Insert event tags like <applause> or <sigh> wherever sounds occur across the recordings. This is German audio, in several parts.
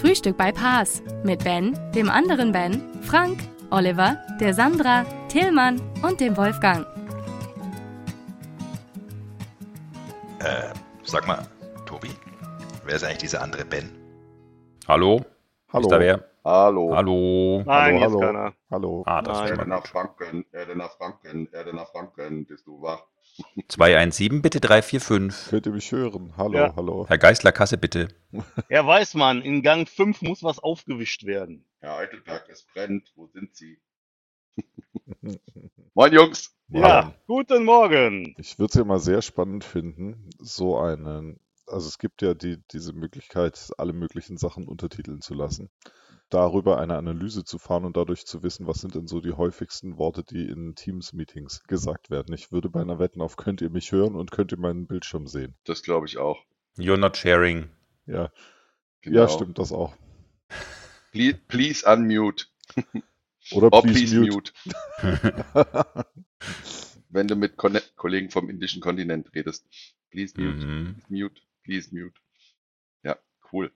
Frühstück bei Paas mit Ben, dem anderen Ben, Frank, Oliver, der Sandra, Tillmann und dem Wolfgang. Äh, sag mal, Tobi, wer ist eigentlich dieser andere Ben? Hallo? Hallo. Ist da wer? Hallo. Hallo? Nein, hallo, hallo. keiner. Hallo. Ah, das Nein. ist Erde schon mal nach Franken, Erde nach Franken, Erde nach Franken, bist du wach? 217, bitte 345. Könnt ihr mich hören? Hallo, Ja. hallo. Herr Geisler, Kasse bitte. <laughs> Ja, weiß man, in Gang 5 muss was aufgewischt werden. Herr Eitelberg, es brennt, wo sind Sie? <laughs> Moin Jungs! Ja, guten Morgen. Ich würde es ja mal sehr spannend finden, so einen, also es gibt ja die, diese Möglichkeit, alle möglichen Sachen untertiteln zu lassen, darüber eine Analyse zu fahren und dadurch zu wissen, was sind denn so die häufigsten Worte, die in Teams-Meetings gesagt werden. Ich würde bei einer Wetten auf, könnt ihr mich hören und könnt ihr meinen Bildschirm sehen. Das glaube ich auch. You're not sharing. Ja, Genau. ja stimmt das auch. Please, please unmute. <laughs> Oder Oh, please, please mute. mute. <laughs> Wenn du mit Konne Kollegen vom indischen Kontinent redest. Please mute. Mhm. Mute. Please mute. Ja, cool.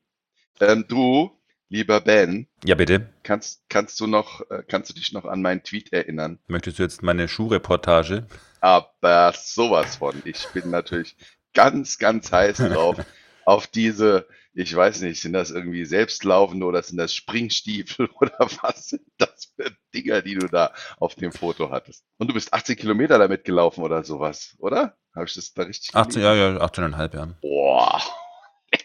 Ähm, du, lieber Ben, Ja, bitte. kannst, kannst du noch, äh, kannst du dich noch an meinen Tweet erinnern? Möchtest du jetzt meine Schuhreportage? Aber sowas von. Ich bin natürlich ganz, ganz heiß <laughs> drauf. auf diese, ich weiß nicht, sind das irgendwie selbstlaufende oder sind das Springstiefel <laughs> oder was sind das für Dinger, die du da auf dem Foto hattest? Und du bist 18 Kilometer damit gelaufen oder sowas, oder? Habe ich das da richtig 18, gelesen? ja, ja, 18,5 Jahre. Boah,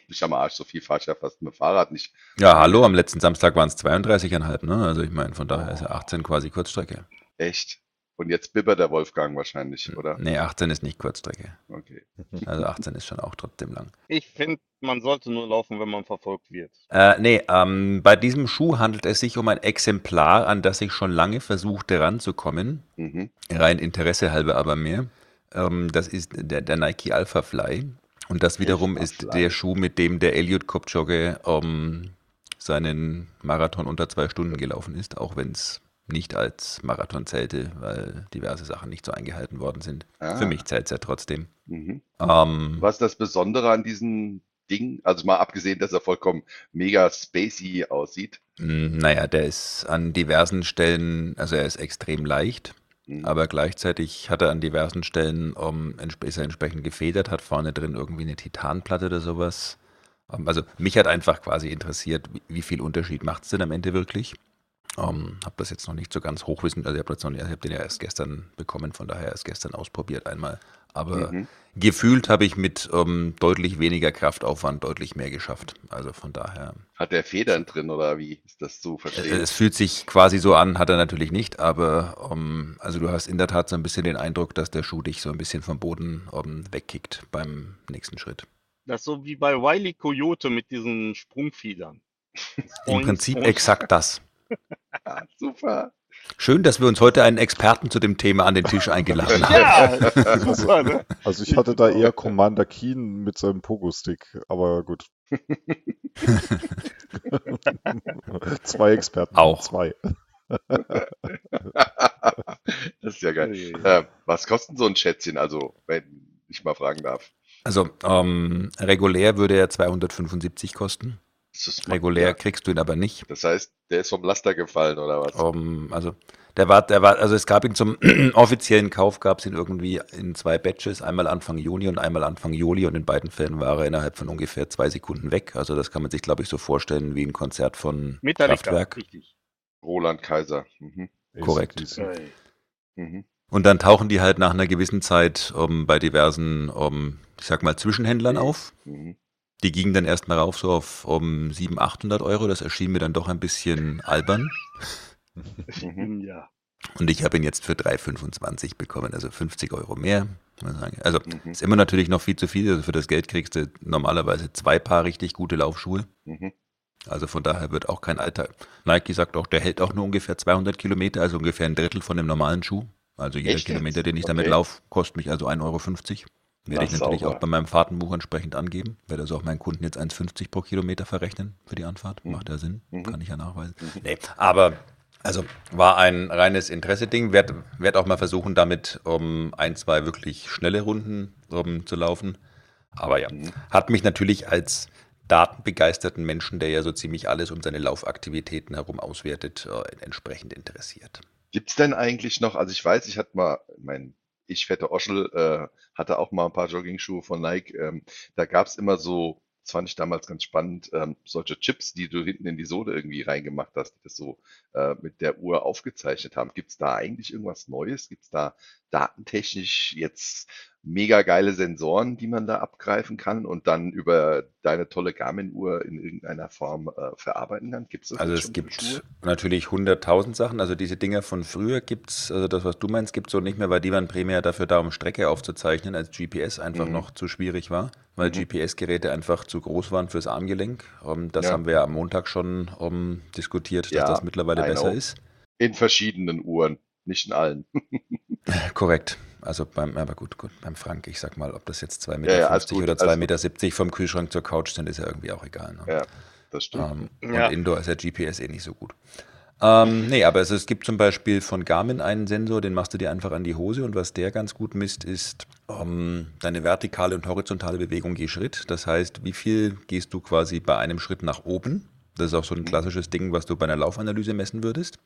leck mich am Arsch, so viel fahr ich ja fast mit dem Fahrrad nicht. Ja, hallo, am letzten Samstag waren es 32,5, ne? Also ich meine, von daher ist ja 18 quasi Kurzstrecke. Echt? Und jetzt bibbert der Wolfgang wahrscheinlich, oder? Nee, 18 ist nicht Kurzstrecke. Okay. <laughs> Also 18 ist schon auch trotzdem lang. Ich finde, man sollte nur laufen, wenn man verfolgt wird. Äh, nee, ähm, bei diesem Schuh handelt es sich um ein Exemplar, an das ich schon lange versuchte ranzukommen. Mhm. Rein Interesse halber aber mehr. Ähm, das ist der, der Nike Alpha Fly. Und das wiederum ist der Schuh, mit dem der Elliot Kipchoge ähm, seinen Marathon unter zwei Stunden gelaufen ist, auch wenn es nicht als Marathon zählte, weil diverse Sachen nicht so eingehalten worden sind. Ah. Für mich zählt es ja trotzdem. Mhm. Ähm, Was ist das Besondere an diesem Ding? Also mal abgesehen, dass er vollkommen mega spacey aussieht. mh, naja, der ist an diversen Stellen, also er ist extrem leicht. Mhm. Aber gleichzeitig hat er an diversen Stellen, um, entsp- ist er entsprechend gefedert, hat vorne drin irgendwie eine Titanplatte oder sowas. Ähm, also mich hat einfach quasi interessiert, wie, wie viel Unterschied macht es denn am Ende wirklich? Ähm, habe das jetzt noch nicht so ganz hochwissen, also ich habe hab den ja erst gestern bekommen, von daher erst gestern ausprobiert einmal. Aber Mhm. gefühlt habe ich mit ähm, deutlich weniger Kraftaufwand deutlich mehr geschafft. Also von daher. Hat der Federn drin oder wie ist das zu Äh, verstehen? Es fühlt sich quasi so an, hat er natürlich nicht, aber ähm, also du hast in der Tat so ein bisschen den Eindruck, dass der Schuh dich so ein bisschen vom Boden ähm, wegkickt beim nächsten Schritt. Das ist so wie bei Wiley Coyote mit diesen Sprungfiedern. Im Prinzip exakt das. <laughs> Super. Schön, dass wir uns heute einen Experten zu dem Thema an den Tisch eingeladen haben. Ja, ne? <laughs> Also ich hatte da eher Commander Keen mit seinem Pogo-Stick, aber gut. <laughs> Zwei Experten. Auch. Zwei. <laughs> das ist ja geil. Äh, was kostet so ein Schätzchen, also, wenn ich mal fragen darf? Also ähm, regulär würde er 275 kosten. Regulär ja. kriegst du ihn aber nicht. Das heißt, der ist vom Laster gefallen oder was? Um, also der war, der war, also es gab ihn zum <clears throat> offiziellen Kauf, gab es ihn irgendwie in zwei Batches, einmal Anfang Juni und einmal Anfang Juli und in beiden Fällen war er innerhalb von ungefähr zwei Sekunden weg. Also das kann man sich, glaube ich, so vorstellen wie ein Konzert von Metallica, Kraftwerk. richtig. Roland Kaiser. Mhm. Korrekt. Mhm. Und dann tauchen die halt nach einer gewissen Zeit um, bei diversen, um, ich sag mal, Zwischenhändlern auf. Mhm. Die gingen dann erstmal rauf so auf um 700, 800 Euro. Das erschien mir dann doch ein bisschen albern. Mhm. <laughs> Ja. Und ich habe ihn jetzt für 3,25 bekommen, also 50 Euro mehr. Also Mhm. ist immer natürlich noch viel zu viel. Also für das Geld kriegst du normalerweise zwei Paar richtig gute Laufschuhe. Mhm. Also von daher wird auch kein alter. Nike sagt auch, der hält auch nur ungefähr 200 Kilometer, also ungefähr ein Drittel von dem normalen Schuh. Also jeder Echt Kilometer, den ich damit Okay. laufe, kostet mich also 1,50 Euro. Werde ich Na, natürlich sauber. auch bei meinem Fahrtenbuch entsprechend angeben. Werde also auch meinen Kunden jetzt 1,50 pro Kilometer verrechnen für die Anfahrt. Mhm. Macht ja Sinn, Mhm. kann ich ja nachweisen. Nee, aber also war ein reines Interesse-Ding. Werd, werd auch mal versuchen, damit um ein, zwei wirklich schnelle Runden um, zu laufen. Aber ja, Mhm. hat mich natürlich als datenbegeisterten Menschen, der ja so ziemlich alles um seine Laufaktivitäten herum auswertet, äh, entsprechend interessiert. Gibt's denn eigentlich noch, also ich weiß, ich hatte mal, mein, ich fette Oschel, äh, hatte auch mal ein paar Jogging-Schuhe von Nike. Ähm, da gab's immer so, das fand ich damals ganz spannend, ähm, solche Chips, die du hinten in die Sohle irgendwie reingemacht hast, die das so äh, mit der Uhr aufgezeichnet haben. Gibt's da eigentlich irgendwas Neues? Gibt's da datentechnisch jetzt mega geile Sensoren, die man da abgreifen kann und dann über deine tolle Garmin-Uhr in irgendeiner Form äh, verarbeiten kann? Gibt's das Also es gibt Schuhe? natürlich hunderttausend Sachen. Also diese Dinger von früher gibt's, also das, was du meinst, gibt's so nicht mehr, weil die waren primär dafür da, um Strecke aufzuzeichnen, als GPS einfach Mhm. noch zu schwierig war, weil Mhm. GPS-Geräte einfach zu groß waren fürs Armgelenk. Um, das Ja. haben wir ja am Montag schon um, diskutiert, dass Ja, das mittlerweile besser ist. In verschiedenen Uhren, nicht in allen. <laughs> Korrekt. Also beim, aber gut, gut, beim Frank, ich sag mal, ob das jetzt 2,50 Ja, Meter ja, alles gut, oder alles 2,70 Meter vom Kühlschrank zur Couch sind, ist ja irgendwie auch egal. Ne? Ja, das stimmt. Ähm, Ja. Und Indoor ist ja GPS eh nicht so gut. Ähm, nee, aber es, es gibt zum Beispiel von Garmin einen Sensor, den machst du dir einfach an die Hose und was der ganz gut misst, ist ähm, deine vertikale und horizontale Bewegung je Schritt. Das heißt, wie viel gehst du quasi bei einem Schritt nach oben? Das ist auch so ein Mhm. klassisches Ding, was du bei einer Laufanalyse messen würdest.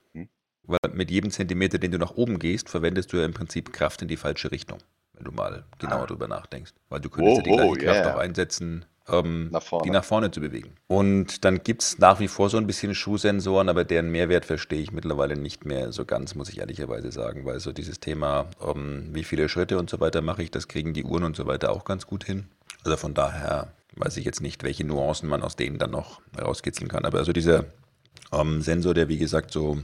Weil mit jedem Zentimeter, den du nach oben gehst, verwendest du ja im Prinzip Kraft in die falsche Richtung, wenn du mal genauer Ah. drüber nachdenkst. Weil du könntest ja die Oho, gleiche Kraft yeah. auch einsetzen, ähm, Nach die nach vorne zu bewegen. Und dann gibt es nach wie vor so ein bisschen Schuhsensoren, aber deren Mehrwert verstehe ich mittlerweile nicht mehr so ganz, muss ich ehrlicherweise sagen, weil so dieses Thema, ähm, wie viele Schritte und so weiter mache ich, das kriegen die Uhren und so weiter auch ganz gut hin. Also von daher weiß ich jetzt nicht, welche Nuancen man aus denen dann noch rauskitzeln kann. Aber also dieser ähm, Sensor, der wie gesagt so,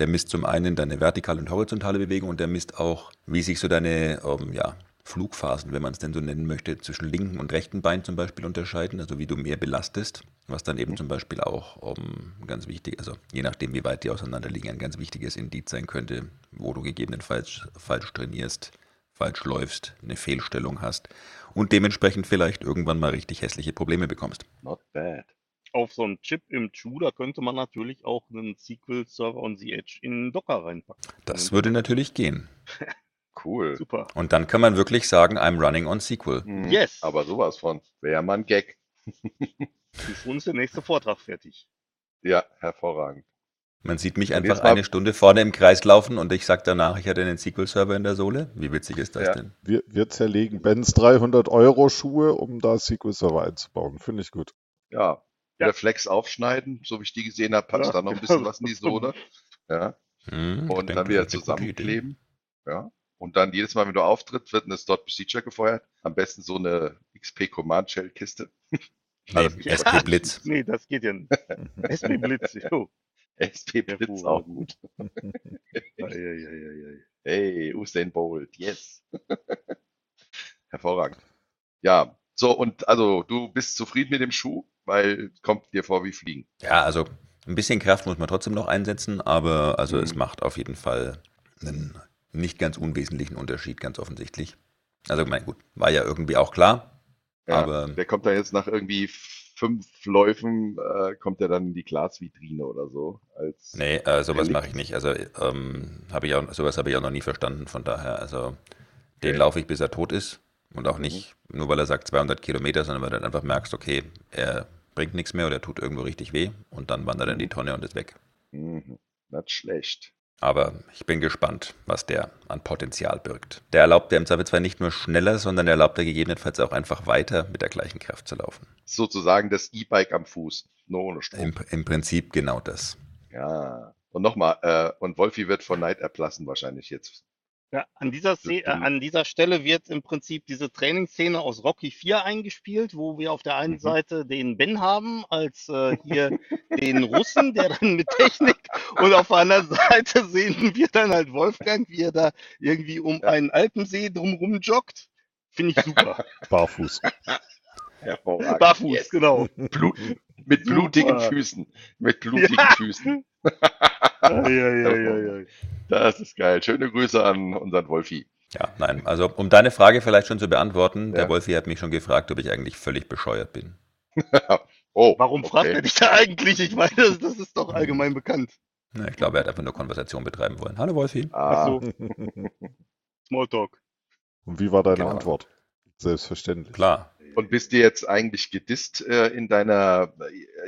der misst zum einen deine vertikale und horizontale Bewegung und der misst auch, wie sich so deine ähm, ja, Flugphasen, wenn man es denn so nennen möchte, zwischen linken und rechten Bein zum Beispiel unterscheiden, also wie du mehr belastest, was dann eben zum Beispiel auch ähm, ganz wichtig, also je nachdem, wie weit die auseinander liegen, ein ganz wichtiges Indiz sein könnte, wo du gegebenenfalls falsch trainierst, falsch läufst, eine Fehlstellung hast und dementsprechend vielleicht irgendwann mal richtig hässliche Probleme bekommst. Not bad. Auf so einen Chip im Schuh, da könnte man natürlich auch einen SQL-Server on the Edge in Docker reinpacken. Das würde natürlich gehen. <laughs> Cool. Super. Und dann kann man wirklich sagen, I'm running on SQL. Mhm. Yes. Aber sowas von. Wäre mal ein Gag. <laughs> Ist uns der nächste Vortrag fertig. Ja, hervorragend. Man sieht mich einfach eine Stunde vorne im Kreis laufen und ich sage danach, ich hatte einen SQL-Server in der Sohle. Wie witzig ist das Ja. denn? Wir, wir zerlegen Bens 300 Euro Schuhe, um da SQL-Server einzubauen. Finde ich gut. Ja. Ja. Wieder Flex aufschneiden, so wie ich die gesehen habe, packt Ja, da noch ein genau. bisschen was in die Sohle. Ja. Hm, Und dann wieder zusammenkleben. Ja. Und dann jedes Mal, wenn du auftritt, wird eine Start Procedure gefeuert. Am besten so eine XP Command Shell Kiste. Nee, SP Blitz. <laughs> Nee, das geht ja nicht. <laughs> SP Blitz, jo. SP Blitz auch gut. <laughs> Hey, Usain Bolt, yes. Hervorragend. Ja, so und also du bist zufrieden mit dem Schuh, weil kommt dir vor wie Fliegen. Ja, also ein bisschen Kraft muss man trotzdem noch einsetzen, aber also Mhm. es macht auf jeden Fall einen nicht ganz unwesentlichen Unterschied, ganz offensichtlich. Also, mein gut, war ja irgendwie auch klar, Ja, aber der kommt dann jetzt nach irgendwie fünf Läufen, äh, kommt er dann in die Glasvitrine oder so. Als nee, äh, sowas mache ich nicht. Also, ähm, habe ich auch, sowas habe ich auch noch nie verstanden, von daher, also den Okay. laufe ich, bis er tot ist und auch nicht nur, weil er sagt 200 Kilometer, sondern weil du dann einfach merkst, okay, er bringt nichts mehr oder er tut irgendwo richtig weh und dann wandert er in die Tonne und ist weg. Mhm, nicht schlecht. Aber ich bin gespannt, was der an Potenzial birgt. Der erlaubt der im Zweifelsfall nicht nur schneller, sondern der erlaubt der gegebenenfalls auch einfach weiter mit der gleichen Kraft zu laufen. Sozusagen das E-Bike am Fuß, nur ohne Strom. Im, Im Prinzip genau das. Ja. Und nochmal, äh, und Wolfi wird von Neid erblassen wahrscheinlich jetzt. Ja, an dieser, Szene, äh, an dieser Stelle wird im Prinzip diese Trainingsszene aus Rocky 4 eingespielt, wo wir auf der einen Mhm. Seite den Ben haben, als äh, hier den Russen, der dann mit Technik, und auf der anderen Seite sehen wir dann halt Wolfgang, wie er da irgendwie um Ja. einen Alpensee drumrum joggt. Finde ich super. <laughs> Barfuß. Hervorragend. Barfuß, Yes. genau. Blut, Mit blutigen Super. Füßen. Mit blutigen Ja. Füßen. <laughs> Das ist geil. Schöne Grüße an unseren Wolfi. Ja, nein. Also, um deine Frage vielleicht schon zu beantworten, der Ja. Wolfi hat mich schon gefragt, ob ich eigentlich völlig bescheuert bin. <laughs> Oh, Warum fragt okay. er dich da eigentlich? Ich meine, das, das ist doch allgemein bekannt. Na, ich glaube, er hat einfach nur Konversation betreiben wollen. Hallo Wolfi. Ah, so. <laughs> Smalltalk. Und wie war deine Genau. Antwort? Selbstverständlich. Klar. Und bist du jetzt eigentlich gedisst äh, in deiner,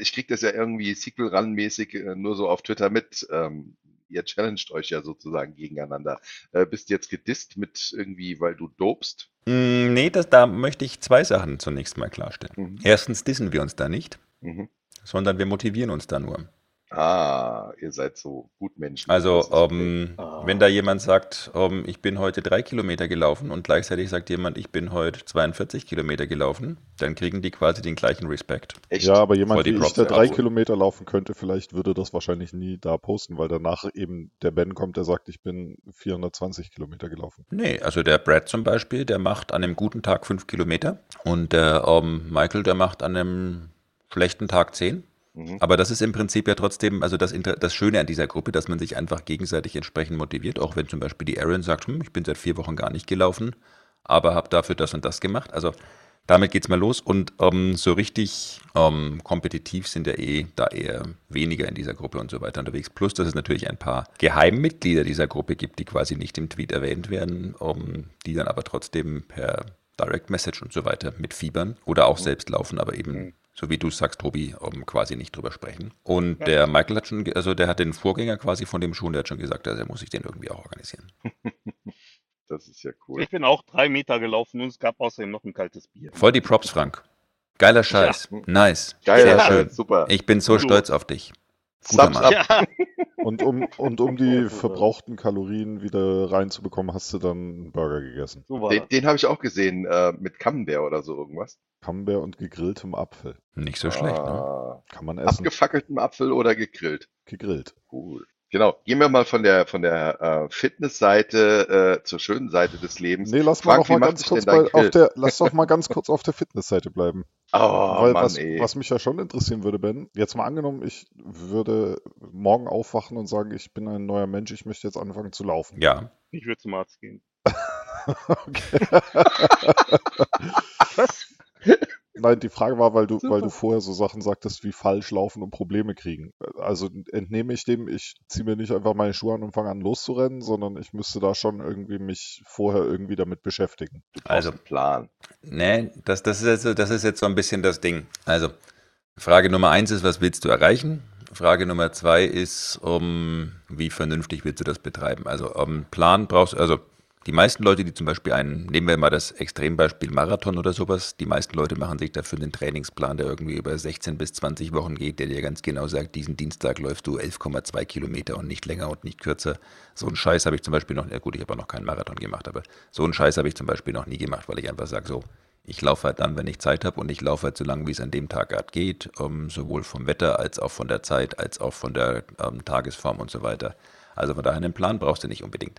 ich krieg das ja irgendwie Sequel-Run-mäßig äh, nur so auf Twitter mit, ähm, ihr challenged euch ja sozusagen gegeneinander. Äh, bist du jetzt gedisst mit irgendwie, weil du dopst? Mm, nee, das, da möchte ich zwei Sachen zunächst mal klarstellen. Mhm. Erstens dissen wir uns da nicht, Mhm. sondern wir motivieren uns da nur. Ah, ihr seid so Gutmenschen. Also, Das ist okay. ähm, Ah. wenn da jemand sagt, ähm, ich bin heute drei Kilometer gelaufen und gleichzeitig sagt jemand, ich bin heute 42 Kilometer gelaufen, dann kriegen die quasi den gleichen Respekt. Echt? Ja, aber jemand Voll die wie ich, Props, der drei Kilometer laufen könnte, vielleicht würde das wahrscheinlich nie da posten, weil danach eben der Ben kommt, der sagt, ich bin 420 Kilometer gelaufen. Nee, also der Brad zum Beispiel, der macht an einem guten Tag fünf Kilometer und der ähm, Michael, der macht an einem schlechten Tag zehn. Mhm. Aber das ist im Prinzip ja trotzdem, also das, das Schöne an dieser Gruppe, dass man sich einfach gegenseitig entsprechend motiviert, auch wenn zum Beispiel die Aaron sagt, hm, ich bin seit vier Wochen gar nicht gelaufen, aber habe dafür das und das gemacht. Also damit geht's mal los und ähm, so richtig ähm, kompetitiv sind ja eh da eher weniger in dieser Gruppe und so weiter unterwegs. Plus, dass es natürlich ein paar Geheimmitglieder dieser Gruppe gibt, die quasi nicht im Tweet erwähnt werden, ähm, die dann aber trotzdem per Direct Message und so weiter mitfiebern oder auch selbst laufen, aber eben, so wie du sagst, Tobi, um, quasi nicht drüber sprechen. Und der Michael hat schon, also der hat den Vorgänger quasi von dem schon, der hat schon gesagt, also er muss sich den irgendwie auch organisieren. <laughs> Das ist ja cool. Ich bin auch drei Meter gelaufen und es gab außerdem noch ein kaltes Bier. Voll die Props, Frank. Geiler Scheiß. Nice. Geil, Sehr ja, schön. super. Ich bin so So. stolz auf dich. Guter Thumbs Mann. Ja, <laughs> Und um, und um die verbrauchten Kalorien wieder reinzubekommen, hast du dann einen Burger gegessen. so Den, den habe ich auch gesehen, äh, mit Camembert oder so irgendwas. Camembert und gegrilltem Apfel. Nicht so schlecht, ne? Ah. Kann man essen. Abgefackeltem Apfel oder gegrillt. Gegrillt. Cool. Genau. Gehen wir mal von der von der äh, Fitnessseite äh, zur schönen Seite des Lebens. Nee, lass mal Frank, noch mal ganz kurz bei, auf der, lass doch mal ganz kurz auf der Fitnessseite bleiben. <laughs> Oh, Weil Mann, was, ey. was mich ja schon interessieren würde, Ben, jetzt mal angenommen, ich würde morgen aufwachen und sagen, ich bin ein neuer Mensch, ich möchte jetzt anfangen zu laufen. Ja. Ich würde zum Arzt gehen. <laughs> Okay. <laughs> Was? Nein, die Frage war, weil du, Super. weil du vorher so Sachen sagtest wie falsch laufen und Probleme kriegen. Also entnehme ich dem, ich ziehe mir nicht einfach meine Schuhe an und fange an loszurennen, sondern ich müsste da schon irgendwie mich vorher irgendwie damit beschäftigen. Also, Plan. Nee, das, das, ist jetzt, so- das ist jetzt so ein bisschen das Ding. Also, Frage Nummer eins ist, was willst du erreichen? Frage Nummer zwei ist, um, wie vernünftig willst du das betreiben? Also, um, Plan brauchst also die meisten Leute, die zum Beispiel einen, nehmen wir mal das Extrembeispiel Marathon oder sowas, die meisten Leute machen sich dafür einen Trainingsplan, der irgendwie über 16 bis 20 Wochen geht, der dir ganz genau sagt, diesen Dienstag läufst du 11,2 Kilometer und nicht länger und nicht kürzer. So einen Scheiß habe ich zum Beispiel noch, ja gut, ich habe auch noch keinen Marathon gemacht, aber so einen Scheiß habe ich zum Beispiel noch nie gemacht, weil ich einfach sage, so, ich laufe halt dann, wenn ich Zeit habe und ich laufe halt so lange, wie es an dem Tag gerade geht, ähm, sowohl vom Wetter als auch von der Zeit, als auch von der ähm, Tagesform und so weiter. Also von daher einen Plan brauchst du nicht unbedingt.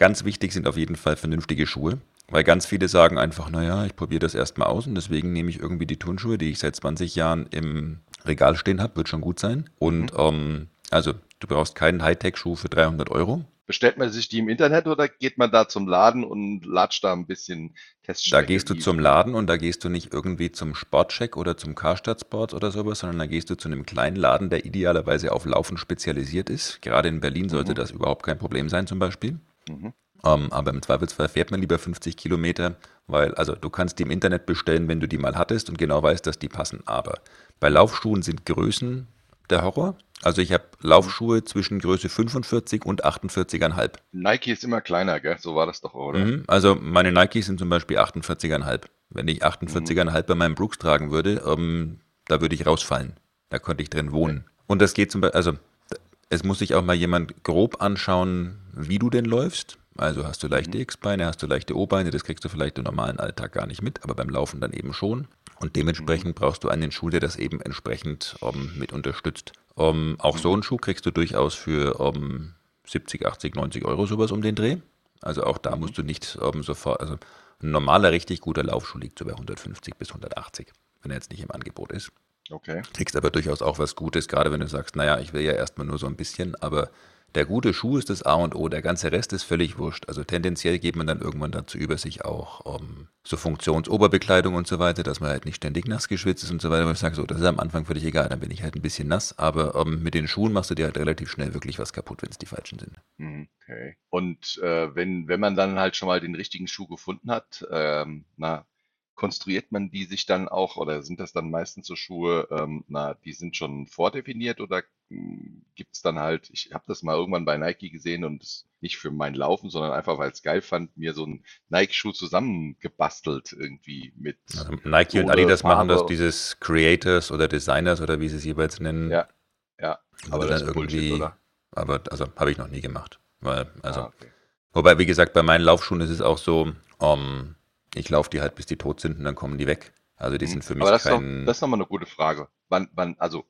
Ganz wichtig sind auf jeden Fall vernünftige Schuhe, weil ganz viele sagen einfach, naja, ich probiere das erstmal aus und deswegen nehme ich irgendwie die Turnschuhe, die ich seit 20 Jahren im Regal stehen habe, wird schon gut sein. Und ähm, also du brauchst keinen Hightech-Schuh für 300 Euro. Bestellt man sich die im Internet oder geht man da zum Laden und latscht da ein bisschen Da Teststrecke? gehst du zum Laden und da gehst du nicht irgendwie zum Sportcheck oder zum Karstadt Sport oder sowas, sondern da gehst du zu einem kleinen Laden, der idealerweise auf Laufen spezialisiert ist. Gerade in Berlin sollte Mhm. das überhaupt kein Problem sein zum Beispiel. Mhm. Ähm, aber im Zweifelsfall fährt man lieber 50 Kilometer, weil, also du kannst die im Internet bestellen, wenn du die mal hattest und genau weißt, dass die passen. Aber bei Laufschuhen sind Größen der Horror. Also ich habe Laufschuhe zwischen Größe 45 und 48,5. Nike ist immer kleiner, gell? So war das doch, oder? Mhm. Also meine Nikes sind zum Beispiel 48,5. Wenn ich 48,5 bei meinem Brooks tragen würde, ähm, da würde ich rausfallen. Da könnte ich drin wohnen. Und das geht zum Beispiel, also es muss sich auch mal jemand grob anschauen, wie du denn läufst. Also hast du leichte X-Beine, hast du leichte O-Beine, das kriegst du vielleicht im normalen Alltag gar nicht mit, aber beim Laufen dann eben schon. Und dementsprechend brauchst du einen Schuh, der das eben entsprechend ähm, mit unterstützt. Ähm, auch so einen Schuh kriegst du durchaus für ähm, 70, 80, 90 Euro sowas um den Dreh. Also auch da musst du nicht ähm, sofort, also ein normaler, richtig guter Laufschuh liegt so bei 150 bis 180, wenn er jetzt nicht im Angebot ist. Okay. Kriegst aber durchaus auch was Gutes, gerade wenn du sagst, naja, ich will ja erstmal nur so ein bisschen, aber der gute Schuh ist das A und O, der ganze Rest ist völlig wurscht. Also tendenziell geht man dann irgendwann dazu über, sich auch um, so Funktionsoberbekleidung und so weiter, dass man halt nicht ständig nass geschwitzt ist und so weiter. Und ich sage so, das ist am Anfang völlig egal, dann bin ich halt ein bisschen nass, aber um, mit den Schuhen machst du dir halt relativ schnell wirklich was kaputt, wenn es die falschen sind. Mhm, Okay. Und äh, wenn, wenn man dann halt schon mal den richtigen Schuh gefunden hat, ähm, na, konstruiert man die sich dann auch oder sind das dann meistens so Schuhe, ähm, na, die sind schon vordefiniert oder gibt es dann halt, ich habe das mal irgendwann bei Nike gesehen und nicht für mein Laufen, sondern einfach, weil es geil fand, mir so einen Nike-Schuh zusammengebastelt irgendwie mit Also Nike und Adidas machen das, Farbe. dieses Creators oder Designers oder wie sie es jeweils nennen. Ja, ja, aber das dann ist Bullshit, irgendwie, oder? aber also habe ich noch nie gemacht. Weil, also, Ah, okay. wobei, wie gesagt, bei meinen Laufschuhen ist es auch so, um, ich laufe die halt, bis die tot sind und dann kommen die weg. Also die Mhm. sind für mich Aber das ist, doch, kein. das ist nochmal eine gute Frage. Wann, wann, also,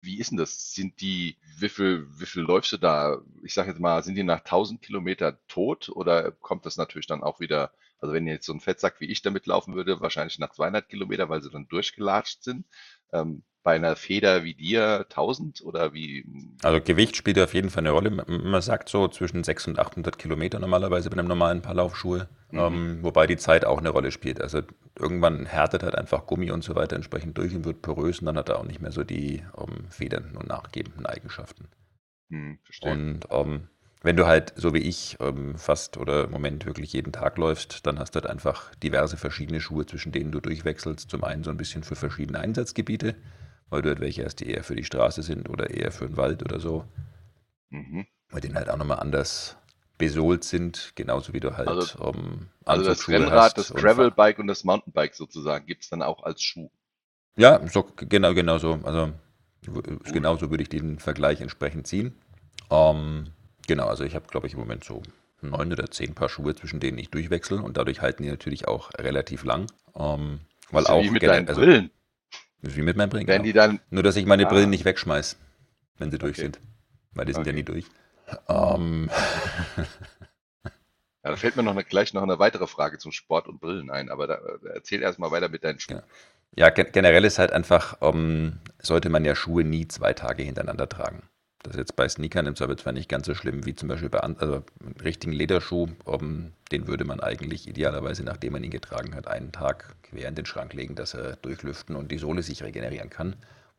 wie ist denn das? Sind die, wie viel, wie viel läufst du da? Ich sage jetzt mal, sind die nach 1000 Kilometer tot oder kommt das natürlich dann auch wieder, also wenn jetzt so ein Fettsack wie ich damit laufen würde, wahrscheinlich nach 200 Kilometer, weil sie dann durchgelatscht sind. Ähm, bei einer Feder wie dir 1000 oder wie? Also Gewicht spielt auf jeden Fall eine Rolle. Man sagt so zwischen 600 und 800 Kilometer normalerweise bei einem normalen Paar Laufschuhe, Mhm. ähm, wobei die Zeit auch eine Rolle spielt. Also irgendwann härtet halt einfach Gummi und so weiter entsprechend durch und wird porös und dann hat er auch nicht mehr so die ähm, federnden und nachgebenden Eigenschaften. Hm, verstehe. Und ähm, wenn du halt, so wie ich, ähm, fast oder im Moment wirklich jeden Tag läufst, dann hast du halt einfach diverse verschiedene Schuhe, zwischen denen du durchwechselst. Zum einen so ein bisschen für verschiedene Einsatzgebiete, weil du halt welche hast, die eher für die Straße sind oder eher für den Wald oder so, Mhm. weil die halt auch nochmal anders besohlt sind, genauso wie du halt Also- ähm, Also das Rennrad, das Gravelbike und das Mountainbike sozusagen gibt es dann auch als Schuh. Ja, so, genau, genau so. Also w- genauso würde ich den Vergleich entsprechend ziehen. Ähm, genau, also ich habe, glaube ich, im Moment so neun oder zehn Paar Schuhe, zwischen denen ich durchwechsel und dadurch halten die natürlich auch relativ lang. Ähm, weil auch wie mit deinen also, Brillen. Das ist Wie mit meinen Brillen. Werden Genau. die dann, Nur, dass ich meine Ah. Brillen nicht wegschmeiß, wenn sie durch Okay. sind. Weil die sind ja Okay. nie durch. Ähm, <laughs> ja, da fällt mir noch eine, gleich noch eine weitere Frage zum Sport und Brillen ein, aber da, äh, erzähl erst mal weiter mit deinen Schuhen. Ja, gen generell ist halt einfach, ähm, sollte man ja Schuhe nie zwei Tage hintereinander tragen. Das ist jetzt bei Sneakern im Zweifelsfall nicht ganz so schlimm wie zum Beispiel bei also richtigen Lederschuh. Ähm, den würde man eigentlich idealerweise, nachdem man ihn getragen hat, einen Tag quer in den Schrank legen, dass er durchlüften und die Sohle sich regenerieren kann.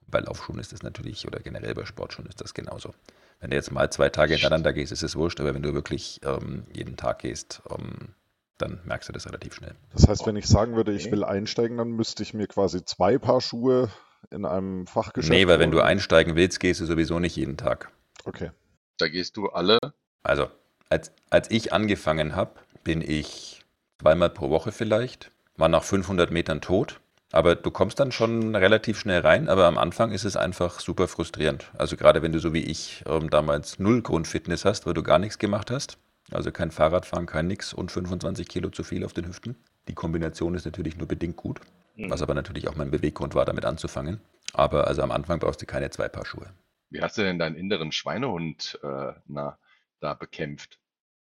Bei Laufschuhen ist das natürlich, oder generell bei Sportschuhen ist das genauso. Wenn du jetzt mal zwei Tage hintereinander gehst, ist es wurscht, aber wenn du wirklich ähm, jeden Tag gehst, ähm, dann merkst du das relativ schnell. Das heißt, wenn ich sagen würde, ich will einsteigen, dann müsste ich mir quasi zwei Paar Schuhe in einem Fachgeschäft Nee, weil wenn du einsteigen willst, gehst du sowieso nicht jeden Tag. Okay. Da gehst du alle, Also, als, als ich angefangen habe, bin ich zweimal pro Woche vielleicht, war nach 500 Metern tot. Aber du kommst dann schon relativ schnell rein, aber am Anfang ist es einfach super frustrierend. Also gerade wenn du so wie ich ähm, damals null Grundfitness hast, weil du gar nichts gemacht hast, also kein Fahrradfahren, kein nix und 25 Kilo zu viel auf den Hüften. Die Kombination ist natürlich nur bedingt gut, was aber natürlich auch mein Beweggrund war, damit anzufangen. Aber also am Anfang brauchst du keine zwei Paar Schuhe. wie hast du denn deinen inneren Schweinehund äh, na, da bekämpft?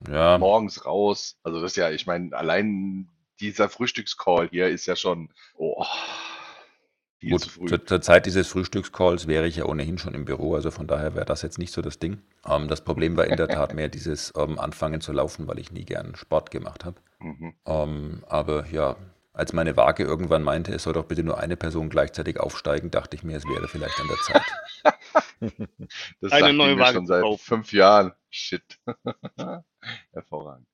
Ja, Morgens raus, also das ist ja, ich meine, allein dieser Frühstückscall hier ist ja schon, oh, Gut, zur, zur Zeit dieses Frühstückscalls wäre ich ja ohnehin schon im Büro, also von daher wäre das jetzt nicht so das Ding. Ähm, das Problem war in der Tat <laughs> mehr dieses ähm, Anfangen zu laufen, weil ich nie gern Sport gemacht habe. Mhm. Ähm, aber ja, als meine Waage irgendwann meinte, es soll doch bitte nur eine Person gleichzeitig aufsteigen, dachte ich mir, es wäre vielleicht an der Zeit. <laughs> Das Eine neue mir Waage schon seit kaufen. fünf Jahren. Shit. <laughs> Hervorragend.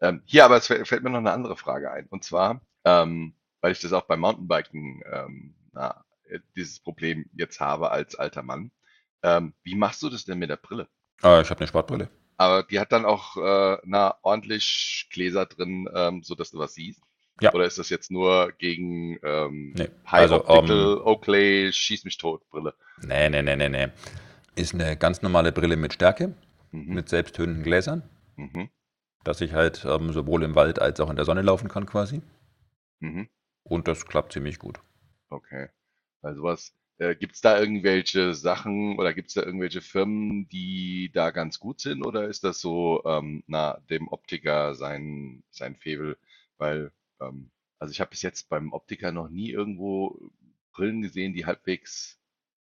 Ähm, hier aber es fällt, mir noch eine andere Frage ein. Und zwar, ähm, weil ich das auch beim Mountainbiken ähm, na, äh, dieses Problem jetzt habe als alter Mann. Ähm, wie machst du das denn mit der Brille? Äh, ich habe eine Sportbrille. Aber die hat dann auch äh, na, ordentlich Gläser drin, ähm, so dass du was siehst. Ja. Oder ist das jetzt nur gegen ähm, Nee, High also, Optical, ähm, Oakley, Schieß mich tot Brille? Nee, nee, nee, nee, nee. Ist eine ganz normale Brille mit Stärke, Mhm. mit selbsttönenden Gläsern, Mhm. dass ich halt ähm, sowohl im Wald als auch in der Sonne laufen kann quasi. Mhm. Und das klappt ziemlich gut. Okay. Weil sowas, äh, gibt es da irgendwelche Sachen oder gibt es da irgendwelche Firmen, die da ganz gut sind oder ist das so, ähm, na, dem Optiker sein, sein Faible? Weil, ähm, also ich habe bis jetzt beim Optiker noch nie irgendwo Brillen gesehen, die halbwegs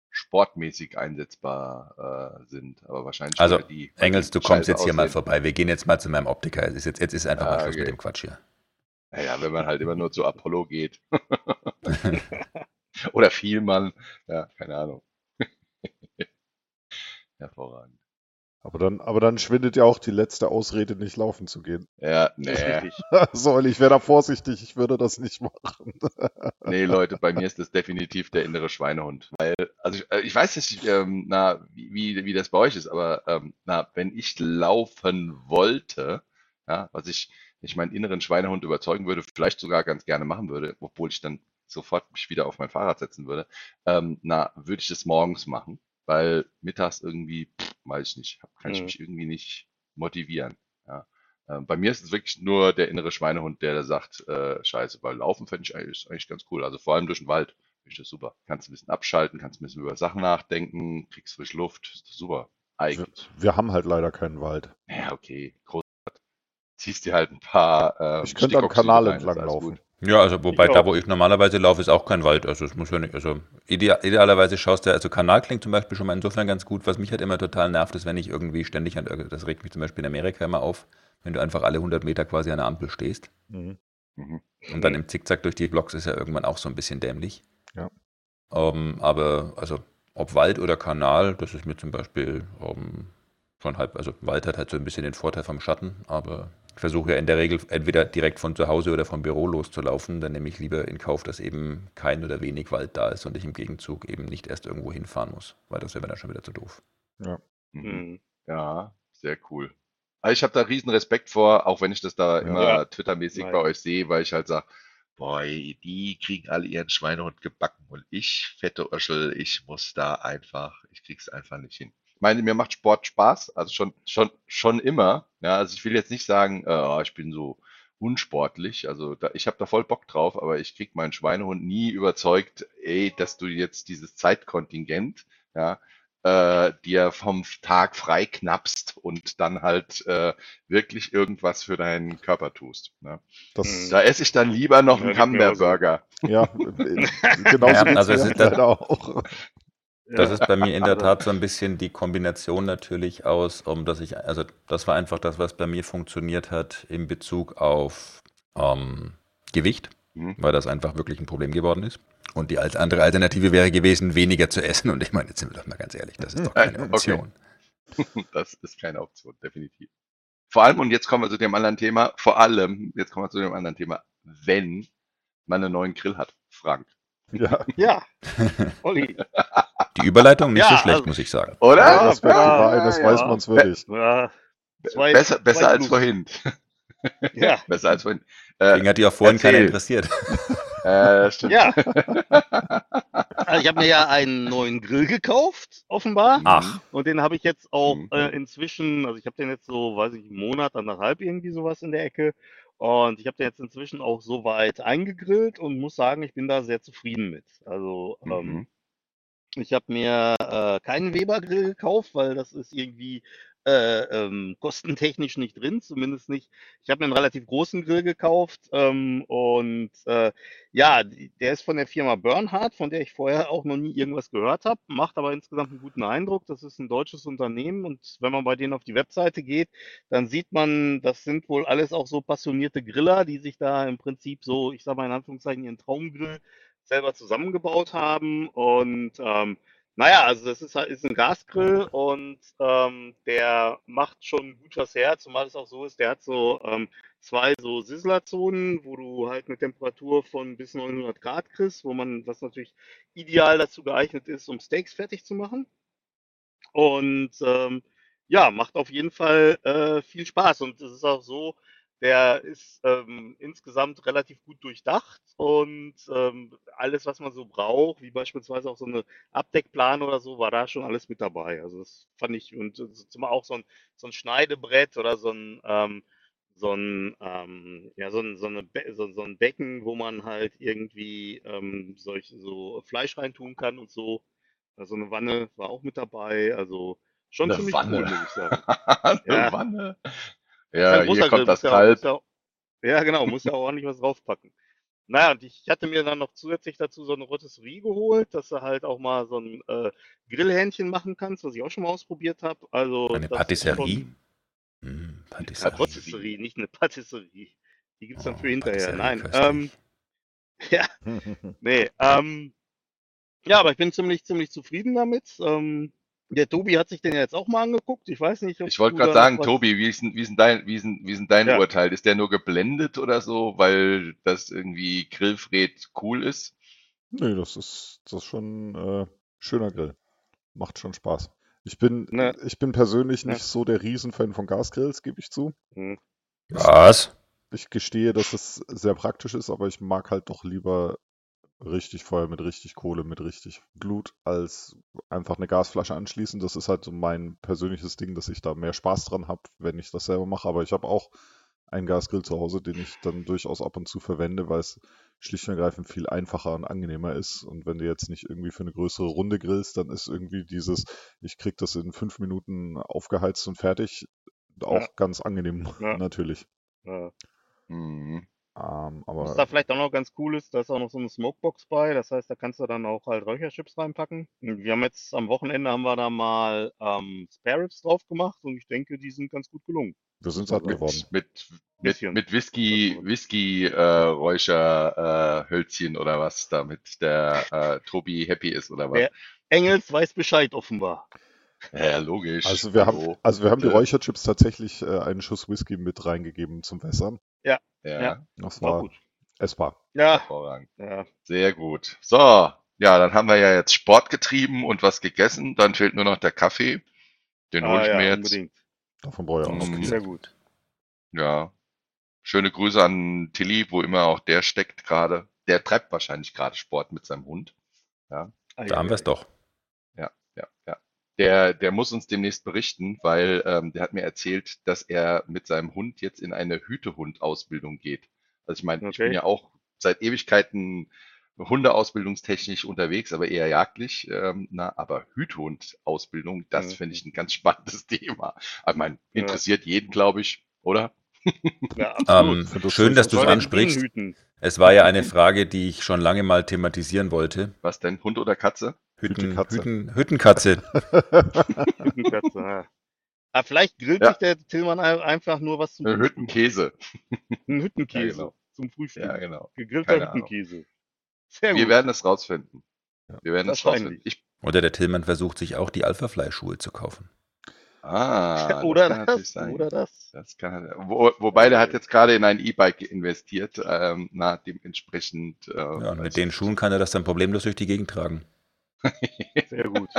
sportmäßig einsetzbar äh, sind. Aber wahrscheinlich Also, die, Engels, du kommst scheiße jetzt hier mal vorbei. Wir gehen jetzt mal zu meinem Optiker. Es ist jetzt, jetzt ist einfach mal Ah, Schluss mit okay. dem Quatsch hier. Naja, wenn man halt immer nur zu <laughs> Apollo geht. <laughs> <laughs> Oder Vielmann. Ja, keine Ahnung. Hervorragend. Aber dann, aber dann schwindet ja auch die letzte Ausrede, nicht laufen zu gehen. Ja, nee. richtig. <laughs> So, ich wäre da vorsichtig, ich würde das nicht machen. <laughs> Nee, Leute, bei mir ist das definitiv der innere Schweinehund. Weil, also ich, äh, ich weiß nicht, ähm, na, wie, wie wie das bei euch ist, aber ähm, na, wenn ich laufen wollte, ja, was ich, ich meinen inneren Schweinehund überzeugen würde, vielleicht sogar ganz gerne machen würde, obwohl ich dann sofort mich wieder auf mein Fahrrad setzen würde, ähm, na, würde ich das morgens machen, weil mittags irgendwie, pff, weiß ich nicht, kann ich Mhm. mich irgendwie nicht motivieren. Ja. Ähm, bei mir ist es wirklich nur der innere Schweinehund, der da sagt, äh, scheiße, weil Laufen fände ich eigentlich, ist eigentlich ganz cool. Also vor allem durch den Wald finde ich das super. Kannst ein bisschen abschalten, kannst ein bisschen über Sachen nachdenken, kriegst frisch Luft, ist das super. Wir, Eigentlich. wir haben halt leider keinen Wald. Ja, okay, groß. Ziehst dir halt ein paar ähm, Ich könnte am Kanal entlang laufen. gut. Ja, also wobei da, wo ich normalerweise laufe, ist auch kein Wald. Also es muss ja nicht, also idea, idealerweise schaust du, also Kanal klingt zum Beispiel schon mal insofern ganz gut. Was mich halt immer total nervt, ist, wenn ich irgendwie ständig an, irgend- das regt mich zum Beispiel in Amerika immer auf, wenn du einfach alle 100 Meter quasi an der Ampel stehst Mhm. Mhm. und dann im Zickzack durch die Blocks ist ja irgendwann auch so ein bisschen dämlich. Ja. Ähm, aber also ob Wald oder Kanal, das ist mir zum Beispiel ähm, schon halb, also Wald hat halt so ein bisschen den Vorteil vom Schatten, aber ich versuche ja in der Regel entweder direkt von zu Hause oder vom Büro loszulaufen, dann nehme ich lieber in Kauf, dass eben kein oder wenig Wald da ist und ich im Gegenzug eben nicht erst irgendwo hinfahren muss, weil das wäre mir dann schon wieder zu doof. Mhm. Mhm. Ja, sehr cool. Also ich habe da riesen Respekt vor, auch wenn ich das da immer Ja. Twitter-mäßig bei euch sehe, weil ich halt sage, boah, die kriegen alle ihren Schweinehund gebacken und ich, fette Öschel, ich muss da einfach, ich krieg's einfach nicht hin. Ich meine, mir macht Sport Spaß, also schon, schon, schon immer. Ja, also ich will jetzt nicht sagen, äh, oh, ich bin so unsportlich. Also da, ich habe da voll Bock drauf, aber ich krieg meinen Schweinehund nie überzeugt, ey, dass du jetzt dieses Zeitkontingent, ja, äh, dir vom Tag frei knappst und dann halt äh, wirklich irgendwas für deinen Körper tust. Ne? Das, Da esse ich dann lieber noch einen. Camembert-Burger. ja, genauso Ja, also es ist das- leider auch. Das ist bei mir in der Also- Tat so ein bisschen die Kombination natürlich aus, um dass ich, also das war einfach das, was bei mir funktioniert hat in Bezug auf ähm, Gewicht, Mhm. weil das einfach wirklich ein Problem geworden ist. Und die als andere Alternative wäre gewesen, weniger zu essen. Und ich meine, jetzt sind wir doch mal ganz ehrlich, das ist doch keine <laughs> Okay. Option. <laughs> Das ist keine Option, definitiv. Vor allem, und jetzt kommen wir zu dem anderen Thema, vor allem, jetzt kommen wir zu dem anderen Thema, wenn man einen neuen Grill hat, Frank. Ja, Ja, <laughs> Olli. Die Überleitung nicht so Ja, schlecht, also- muss ich sagen. Oder? Ja, das ja, das ja, weiß ja. man's wirklich. Ja, zwei, besser besser zwei als vorhin. <laughs> Ja, <laughs> besser als vorhin. Deswegen Äh, hat die auch vorhin keiner interessiert. äh, stimmt. ja. Also ich habe mir ja einen neuen Grill gekauft, offenbar. Ach, Und den habe ich jetzt auch Mhm. äh, inzwischen, also ich habe den jetzt so, weiß ich, einen Monat, anderthalb irgendwie sowas in der Ecke. Und ich habe den jetzt inzwischen auch so weit eingegrillt und muss sagen, ich bin da sehr zufrieden mit. Also ähm, Mhm. ich habe mir äh, keinen Weber-Grill gekauft, weil das ist irgendwie äh, ähm, kostentechnisch nicht drin, zumindest nicht. Ich habe mir einen relativ großen Grill gekauft ähm, und äh, ja, der ist von der Firma Bernhard, von der ich vorher auch noch nie irgendwas gehört habe, macht aber insgesamt einen guten Eindruck. Das ist ein deutsches Unternehmen und wenn man bei denen auf die Webseite geht, dann sieht man, das sind wohl alles auch so passionierte Griller, die sich da im Prinzip so, ich sage mal in Anführungszeichen, ihren Traumgrill selber zusammengebaut haben und ähm, naja, also das ist halt ist ein Gasgrill und ähm, der macht schon gut was her, zumal es auch so ist, der hat so ähm, zwei so Sizzler-Zonen, wo du halt eine Temperatur von bis 900 Grad kriegst, wo man, was natürlich ideal dazu geeignet ist, um Steaks fertig zu machen. Und ähm, ja, macht auf jeden Fall äh, viel Spaß. Und es ist auch so, der ist ähm, insgesamt relativ gut durchdacht und ähm, alles, was man so braucht, wie beispielsweise auch so eine Abdeckplane oder so, war da schon alles mit dabei. Also das fand ich und zumal auch so ein, so ein Schneidebrett oder so ein ähm, so ein ähm, ja so ein, so, eine Be so, so ein Becken, wo man halt irgendwie ähm, solche so Fleisch reintun kann und so. Also eine Wanne war auch mit dabei. Also schon Eine ziemlich Wanne. cool, muss ich sagen. <laughs> Eine Ja. Wanne. Ja hier großer kommt Grill, das Kalb. ja, ja genau, muss ja auch ordentlich was draufpacken. naja, und ich hatte mir dann noch zusätzlich dazu so eine Rotisserie geholt, dass du halt auch mal so ein äh, Grillhähnchen machen kannst, was ich auch schon mal ausprobiert habe. Also Eine Patisserie? Hm, Patisserie. Rotisserie, nicht eine Patisserie. Die gibt's dann Oh, für hinterher. Nein, ähm, <laughs> ja, <laughs> nee, ähm, ja, aber ich bin ziemlich, ziemlich zufrieden damit. Ähm, der Tobi hat sich den ja jetzt auch mal angeguckt. Ich weiß nicht, ob Ich wollte gerade sagen, Tobi, wie ist, denn- wie ist denn dein, wie ist denn, wie ist denn dein Ja. Urteil? Ist der nur geblendet oder so, weil das irgendwie Grillfred cool ist? Nee, das ist, das ist schon äh, schöner Grill. Macht schon Spaß. Ich bin, Ne. ich bin persönlich nicht so der Riesenfan von Gasgrills, gebe ich zu. Hm. Was? Ich gestehe, dass es sehr praktisch ist, aber ich mag halt doch lieber richtig Feuer mit richtig Kohle, mit richtig Glut, als einfach eine Gasflasche anschließen. Das ist halt so mein persönliches Ding, dass ich da mehr Spaß dran habe, wenn ich das selber mache. Aber ich habe auch einen Gasgrill zu Hause, den ich dann durchaus ab und zu verwende, weil es schlicht und ergreifend viel einfacher und angenehmer ist. Und wenn du jetzt nicht irgendwie für eine größere Runde grillst, dann ist irgendwie dieses, ich krieg das in fünf Minuten aufgeheizt und fertig, auch Ja. ganz angenehm, Ja. natürlich. Ja. Mhm. Ähm, Was aber da vielleicht auch noch ganz cool ist, da ist auch noch so eine Smokebox bei. Das heißt, da kannst du dann auch halt Räucherchips reinpacken. Wir haben jetzt am Wochenende haben wir da mal ähm, Spare Ribs drauf gemacht und ich denke, die sind ganz gut gelungen. wir sind satt Mit, geworden. mit, mit, mit Whisky, Whisky, äh, Räucher, äh, Hölzchen oder was, damit der äh, Tobi happy ist oder was? Der Engels weiß Bescheid offenbar. Ja, logisch. Also wir haben, also wir haben die Bitte. Räucherchips tatsächlich äh, einen Schuss Whisky mit reingegeben zum Wässern. Ja, ja. Das War war gut. essbar. Ja, hervorragend. ja. Sehr gut. So, ja, dann haben wir ja jetzt Sport getrieben und was gegessen. Dann fehlt nur noch der Kaffee. Den hole Ah, ich ja, mir jetzt. unbedingt. Davon brauche ich auch viel. Sehr gut. Ja. Schöne Grüße an Tilly, wo immer auch der steckt gerade. Der treibt wahrscheinlich gerade Sport mit seinem Hund. Da haben wir es doch. Ja, ja, ja. Der, der muss uns demnächst berichten, weil ähm, der hat mir erzählt, dass er mit seinem Hund jetzt in eine Hütehund-Ausbildung geht. Also ich meine, ich bin Okay. ja auch seit Ewigkeiten Hundeausbildungstechnisch unterwegs, aber eher jagdlich. Ähm, na, aber Hütehund-Ausbildung, das Mhm. finde ich ein ganz spannendes <laughs> Thema. Ich meine, Ja. interessiert jeden, glaube ich, oder? Ja, <laughs> absolut. Ähm, schön, dass du es ansprichst. Es war ja eine <laughs> Frage, die ich schon lange mal thematisieren wollte. Was denn, Hund oder Katze? Hütten. Hütten, Hüttenkatze. <laughs> Hüttenkatze, ja. Ah, vielleicht grillt Ja. sich der Tillmann ein- einfach nur was zum Äh, Frühstück. Hüttenkäse. Ein Hüttenkäse Ja, genau. zum Frühstück. Ja, genau. Gegrillter Keine Ahnung. Hüttenkäse. Sehr Wir gut. werden es rausfinden. Wir werden es Wahrscheinlich. rausfinden. Ich, Oder der Tillmann versucht sich auch die Alpha-Fly-Schuhe zu kaufen. ah, <laughs> Oder das das, sein. oder das. Das kann, wo, wobei der hat jetzt gerade in ein E-Bike investiert, ähm, na, dementsprechend. Äh, Ja, mit den Schuhen kann er das dann problemlos durch die Gegend tragen. Sehr gut.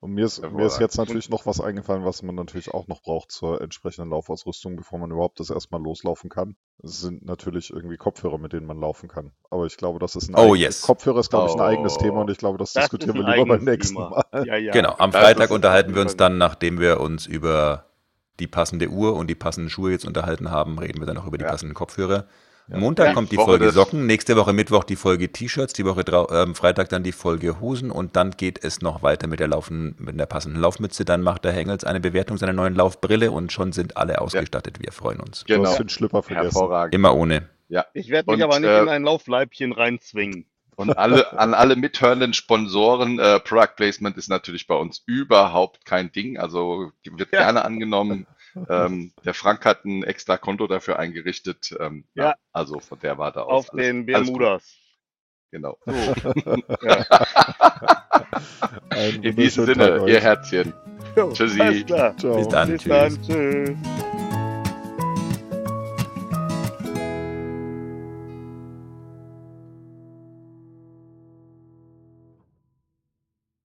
Und mir ist, mir ist jetzt natürlich noch was eingefallen, was man natürlich auch noch braucht zur entsprechenden Laufausrüstung, bevor man überhaupt das erstmal loslaufen kann. Das sind natürlich irgendwie Kopfhörer, mit denen man laufen kann. Aber ich glaube, das ist ein Oh, yes. Kopfhörer ist, glaube ich, ein Oh. eigenes Thema und ich glaube, das, Das diskutieren wir lieber beim nächsten Thema. Mal. Ja, ja. genau, am Freitag unterhalten wir uns dann, nachdem wir uns über die passende Uhr und die passenden Schuhe jetzt unterhalten haben, reden wir dann auch über die Ja. passenden Kopfhörer. Ja. Montag Ja. kommt die Woche Folge Socken, nächste Woche Mittwoch die Folge T-Shirts, die Woche ähm, Freitag dann die Folge Hosen und dann geht es noch weiter mit der Laufen, mit der passenden Laufmütze. Dann macht der Hengels eine Bewertung seiner neuen Laufbrille und schon sind alle ausgestattet. Wir freuen uns. Du Genau. hast den Schlipper vergessen. Hervorragend. Immer ohne. Ja. Ich werde mich Und, aber nicht äh, in ein Laufleibchen reinzwingen. Und alle, an alle mithörenden Sponsoren, äh, Product Placement ist natürlich bei uns überhaupt kein Ding. Also wird Ja. gerne angenommen. Ähm, der Frank hat ein extra Konto dafür eingerichtet. Ähm, Ja. ja. Also von der Warte aus. Auf alles- den. Bermudas. Genau. So. <laughs> Ein In diesem Sinne, euch. ihr Herzchen. Jo, Tschüssi. Alles klar. Ciao. Bis dann. Bis Tschüss. dann. Tschüss.